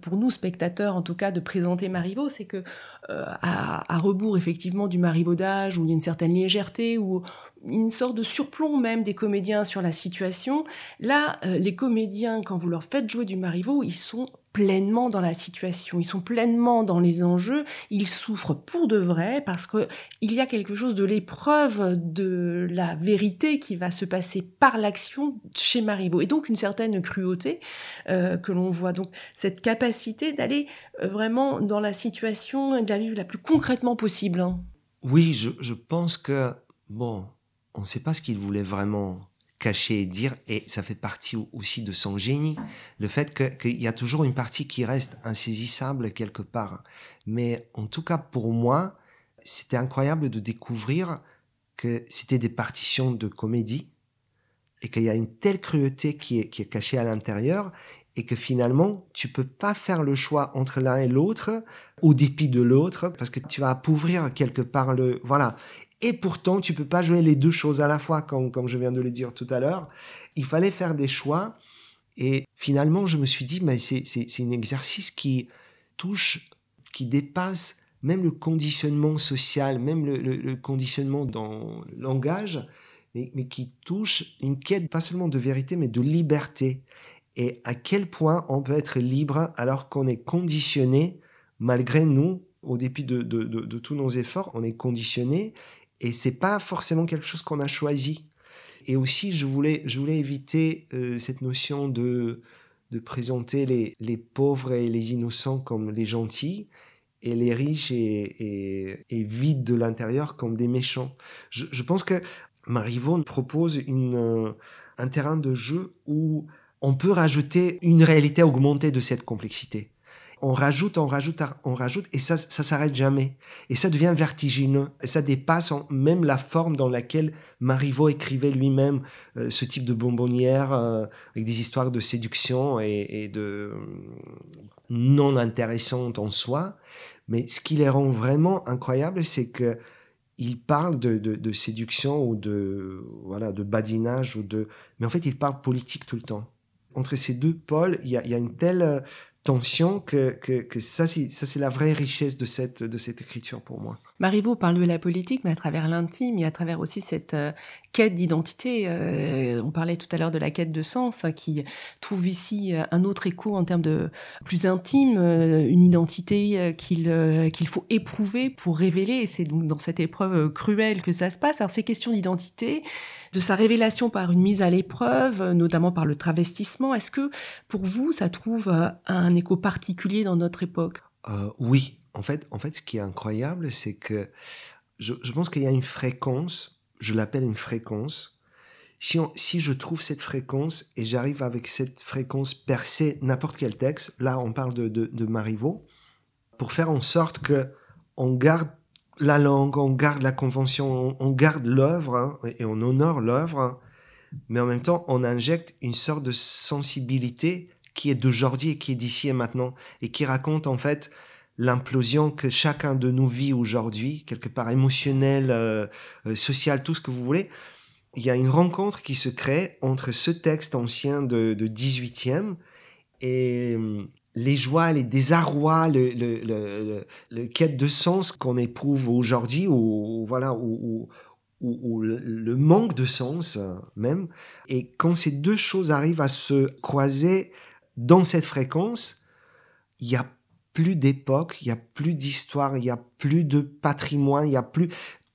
pour nous spectateurs, en tout cas, de présenter Marivaux, c'est que à, à, rebours effectivement du marivaudage où il y a une certaine légèreté où une sorte de surplomb même des comédiens sur la situation. Là, euh, les comédiens, quand vous leur faites jouer du Marivaux, ils sont pleinement dans la situation, ils sont pleinement dans les enjeux, ils souffrent pour de vrai parce que il y a quelque chose de l'épreuve de la vérité qui va se passer par l'action chez Marivaux et donc une certaine cruauté euh, que l'on voit donc cette capacité d'aller euh, vraiment dans la situation et de la vivre la plus concrètement possible. Hein. Oui, je, je pense que bon, on ne sait pas ce qu'il voulait vraiment cacher et dire, et ça fait partie aussi de son génie, le fait qu'il y a toujours une partie qui reste insaisissable quelque part. Mais en tout cas, pour moi, c'était incroyable de découvrir que c'était des partitions de comédie, et qu'il y a une telle cruauté qui est, qui est cachée à l'intérieur, et que finalement, tu peux pas faire le choix entre l'un et l'autre, au dépit de l'autre, parce que tu vas appauvrir quelque part le, voilà. Et pourtant, tu peux pas jouer les deux choses à la fois, comme, comme je viens de le dire tout à l'heure. Il fallait faire des choix. Et finalement, je me suis dit, mais c'est, un exercice qui touche, qui dépasse même le conditionnement social, même le, le, conditionnement dans le langage, mais, mais, qui touche une quête pas seulement de vérité, mais de liberté. Et à quel point on peut être libre alors qu'on est conditionné, malgré nous, au dépit de, de, de tous nos efforts, on est conditionné et c'est pas forcément quelque chose qu'on a choisi. Et aussi, je voulais, éviter euh, cette notion de, de présenter les, pauvres et les innocents comme les gentils et les riches et, vides de l'intérieur comme des méchants. Je, pense que Marivaux propose euh, un terrain de jeu où on peut rajouter une réalité augmentée de cette complexité on rajoute, on rajoute, on rajoute, et ça, ça s'arrête jamais. Et ça devient vertigineux. Et ça dépasse même la forme dans laquelle Marivaux écrivait lui-même euh, ce type de bonbonnière euh, avec des histoires de séduction et, de euh, non intéressantes en soi. Mais ce qui les rend vraiment incroyables, c'est que il parle de, séduction ou de voilà de badinage ou de mais en fait il parle politique tout le temps entre ces deux pôles il y a, y a une telle tension que, que, que ça, c'est la vraie richesse de cette, de cette écriture pour moi. Marivaux parle de la politique, mais à travers l'intime et à travers aussi cette euh, quête d'identité. Euh, on parlait tout à l'heure de la quête de sens, hein, qui trouve ici euh, un autre écho en termes de plus intime, une identité qu'il faut éprouver pour révéler. Et c'est donc dans cette épreuve cruelle que ça se passe. Alors ces questions d'identité, de sa révélation par une mise à l'épreuve, notamment par le travestissement, est-ce que pour vous, ça trouve un écho particulier dans notre époque? Oui, en fait, en fait, ce qui est incroyable, c'est que je, pense qu'il y a une fréquence, je l'appelle une fréquence. Si, si je trouve cette fréquence et j'arrive avec cette fréquence percer n'importe quel texte, là on parle de, de, Marivaux, pour faire en sorte que on garde la langue, on garde la convention, on, garde l'œuvre hein, et on honore l'œuvre, hein, mais en même temps on injecte une sorte de sensibilité qui est d'aujourd'hui et qui est d'ici et maintenant et qui raconte en fait l'implosion que chacun de nous vit aujourd'hui, quelque part émotionnelle, euh, euh, sociale, tout ce que vous voulez, il y a une rencontre qui se crée entre ce texte ancien de, de 18e et euh, les joies, les désarrois, le, le, quête de sens qu'on éprouve aujourd'hui, ou voilà, ou, le manque de sens même. Et quand ces deux choses arrivent à se croiser dans cette fréquence, il y a plus d'époque, il y a plus d'histoire, il y a plus de patrimoine, il y a plus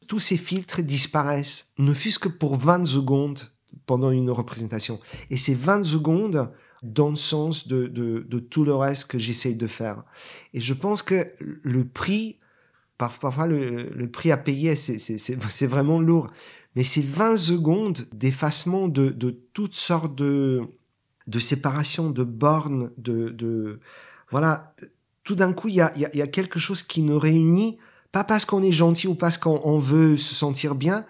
tous ces filtres disparaissent, ne fût-ce que pour 20 secondes pendant une représentation. Et ces 20 secondes dans le sens de, de, tout le reste que j'essaye de faire. Et je pense que le prix parfois le, prix à payer, c'est vraiment lourd. Mais c'est 20 secondes d'effacement de, de, toutes sortes de, de séparations, de bornes, de, de voilà. Tout d'un coup, il y a, y, y a, quelque chose qui nous réunit, pas parce qu'on est gentil ou parce qu'on veut se sentir bien,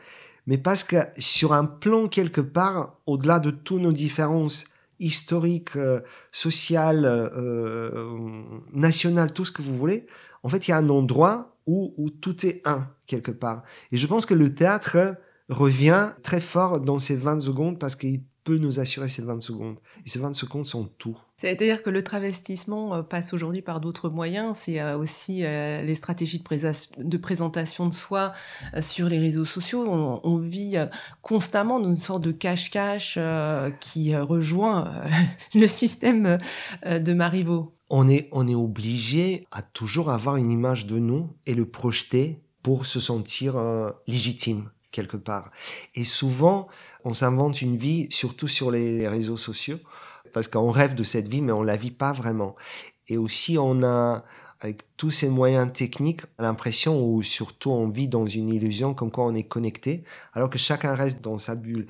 mais parce que sur un plan quelque part, au-delà de toutes nos différences historiques, euh, sociales, euh, nationales, tout ce que vous voulez, en fait, il y a un endroit où, où tout est un, quelque part. Et je pense que le théâtre revient très fort dans ces 20 secondes parce qu'il peut nous assurer ces 20 secondes. Et ces 20 secondes sont tout. C'est-à-dire que le travestissement euh, passe aujourd'hui par d'autres moyens. C'est euh, aussi euh, les stratégies de, présentation de soi sur les réseaux sociaux. On, vit constamment dans une sorte de cache-cache qui rejoint le système de Marivaux. On est, on est obligé à toujours avoir une image de nous et le projeter pour se sentir légitime quelque part. Et souvent, on s'invente une vie, surtout sur les réseaux sociaux, parce qu'on rêve de cette vie, mais on la vit pas vraiment. Et aussi, on a, avec tous ces moyens techniques, l'impression, ou surtout on vit dans une illusion comme quoi on est connecté, alors que chacun reste dans sa bulle.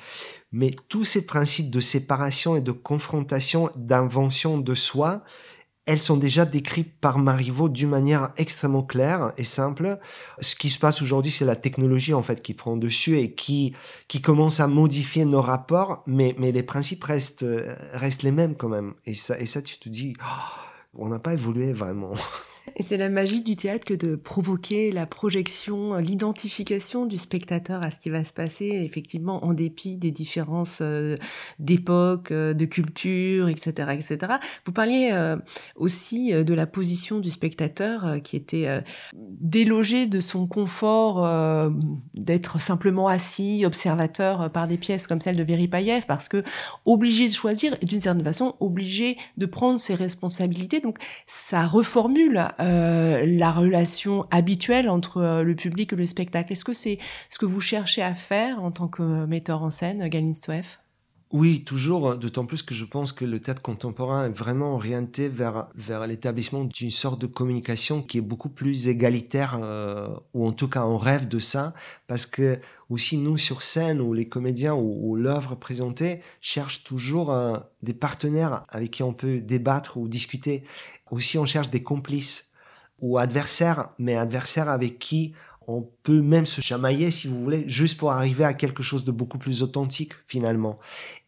Mais tous ces principes de séparation et de confrontation, d'invention de soi, elles sont déjà décrites par Marivaux d'une manière extrêmement claire et simple. Ce qui se passe aujourd'hui, c'est la technologie en fait qui prend dessus et qui qui commence à modifier nos rapports, mais mais les principes restent restent les mêmes quand même. Et ça et ça tu te dis, oh, on n'a pas évolué vraiment. Et c'est la magie du théâtre que de provoquer la projection, l'identification du spectateur à ce qui va se passer, effectivement, en dépit des différences euh, d'époque, euh, de culture, etc., etc. Vous parliez euh, aussi de la position du spectateur qui était délogé de son confort d'être simplement assis, observateur par des pièces comme celle de Veripayev, parce que obligé de choisir et d'une certaine façon obligé de prendre ses responsabilités. Donc ça reformule euh, la relation habituelle entre euh, le public et le spectacle. Est-ce que c'est ce que vous cherchez à faire en tant que metteur en scène, Galin Stoef? Oui, toujours, d'autant plus que je pense que le théâtre contemporain est vraiment orienté vers, vers l'établissement d'une sorte de communication qui est beaucoup plus égalitaire, euh, ou en tout cas on rêve de ça, parce que aussi nous sur scène, ou les comédiens, ou, l'œuvre présentée, cherchent toujours des partenaires avec qui on peut débattre ou discuter. Aussi on cherche des complices ou adversaire, mais adversaire avec qui on peut même se chamailler, si vous voulez, juste pour arriver à quelque chose de beaucoup plus authentique, finalement.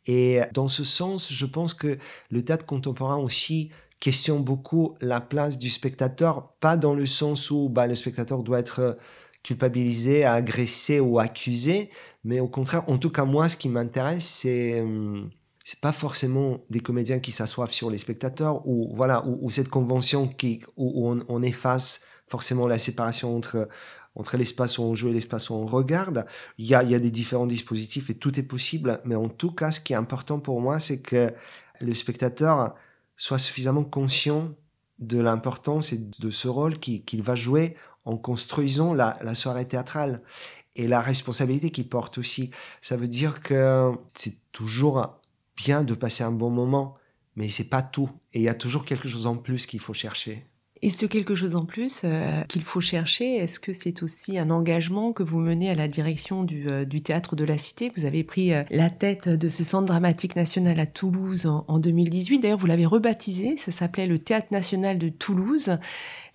Et dans ce sens, je pense que le théâtre contemporain aussi questionne beaucoup la place du spectateur, pas dans le sens où bah, le spectateur doit être culpabilisé, agressé ou accusé, mais au contraire, en tout cas moi, ce qui m'intéresse, c'est hum, c'est pas forcément des comédiens qui s'assoivent sur les spectateurs ou voilà ou, cette convention qui où, on, efface forcément la séparation entre entre l'espace où on joue et l'espace où on regarde. Il y a, des différents dispositifs et tout est possible, mais en tout cas, ce qui est important pour moi, c'est que le spectateur soit suffisamment conscient de l'importance et de ce rôle qu'il va jouer en construisant la, la soirée théâtrale et la responsabilité qu'il porte aussi. Ça veut dire que c'est toujours bien de passer un bon moment, mais c'est pas tout. Et il y a toujours quelque chose en plus qu'il faut chercher. Et ce quelque chose en plus euh, qu'il faut chercher, est-ce que c'est aussi un engagement que vous menez à la direction du, euh, théâtre de la Cité? Vous avez pris euh, la tête de ce centre dramatique national à Toulouse en, en 2018. D'ailleurs, vous l'avez rebaptisé, ça s'appelait le Théâtre national de Toulouse.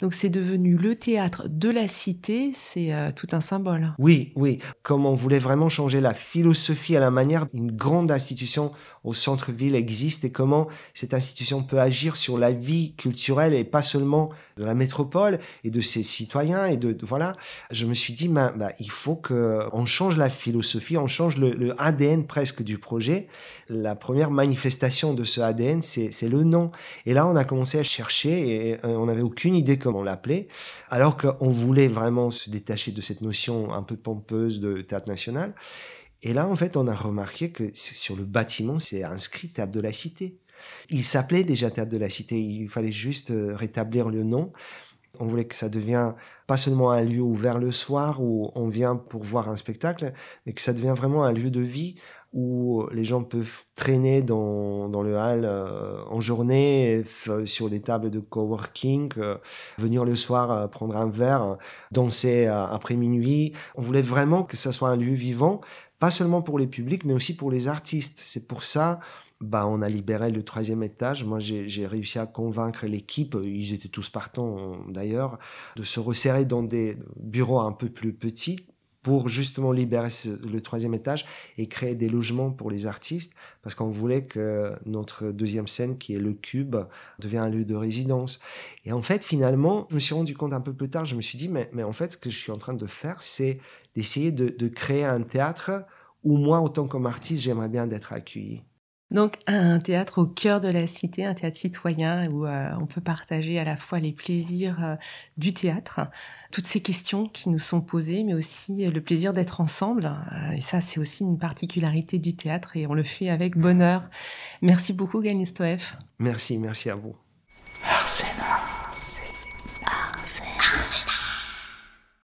Donc c'est devenu le théâtre de la cité, c'est euh, tout un symbole. Oui, oui. Comme on voulait vraiment changer la philosophie à la manière d'une grande institution au centre-ville existe et comment cette institution peut agir sur la vie culturelle et pas seulement de la métropole et de ses citoyens et de, voilà. Je me suis dit, bah, il faut qu'on change la philosophie, on change le, le ADN presque du projet la première manifestation de ce ADN, c'est le nom. Et là, on a commencé à chercher et on n'avait aucune idée comment l'appeler, alors qu'on voulait vraiment se détacher de cette notion un peu pompeuse de théâtre national. Et là, en fait, on a remarqué que sur le bâtiment, c'est inscrit Théâtre de la Cité. Il s'appelait déjà Théâtre de la Cité, il fallait juste euh, rétablir le nom. On voulait que ça devienne pas seulement un lieu ouvert le soir où on vient pour voir un spectacle, mais que ça devienne vraiment un lieu de vie où les gens peuvent traîner dans, dans le hall euh, en journée, sur des tables de coworking, euh, venir le soir euh, prendre un verre, danser après minuit. On voulait vraiment que ça soit un lieu vivant, pas seulement pour les publics, mais aussi pour les artistes. C'est pour ça bah, on a libéré le troisième étage. Moi, j'ai réussi à convaincre l'équipe, ils étaient tous partants d'ailleurs, de se resserrer dans des bureaux un peu plus petits pour justement libérer le troisième étage et créer des logements pour les artistes, parce qu'on voulait que notre deuxième scène, qui est le cube, devienne un lieu de résidence. Et en fait, finalement, je me suis rendu compte un peu plus tard, je me suis dit, mais, mais en fait, ce que je suis en train de faire, c'est d'essayer de, créer un théâtre où moi, autant comme artiste, j'aimerais bien d'être accueilli. Donc un théâtre au cœur de la cité, un théâtre citoyen où euh, on peut partager à la fois les plaisirs euh, du théâtre, toutes ces questions qui nous sont posées, mais aussi le plaisir d'être ensemble. Euh, et ça, c'est aussi une particularité du théâtre et on le fait avec bonheur. Merci beaucoup, Ganistoef. Merci, merci à vous.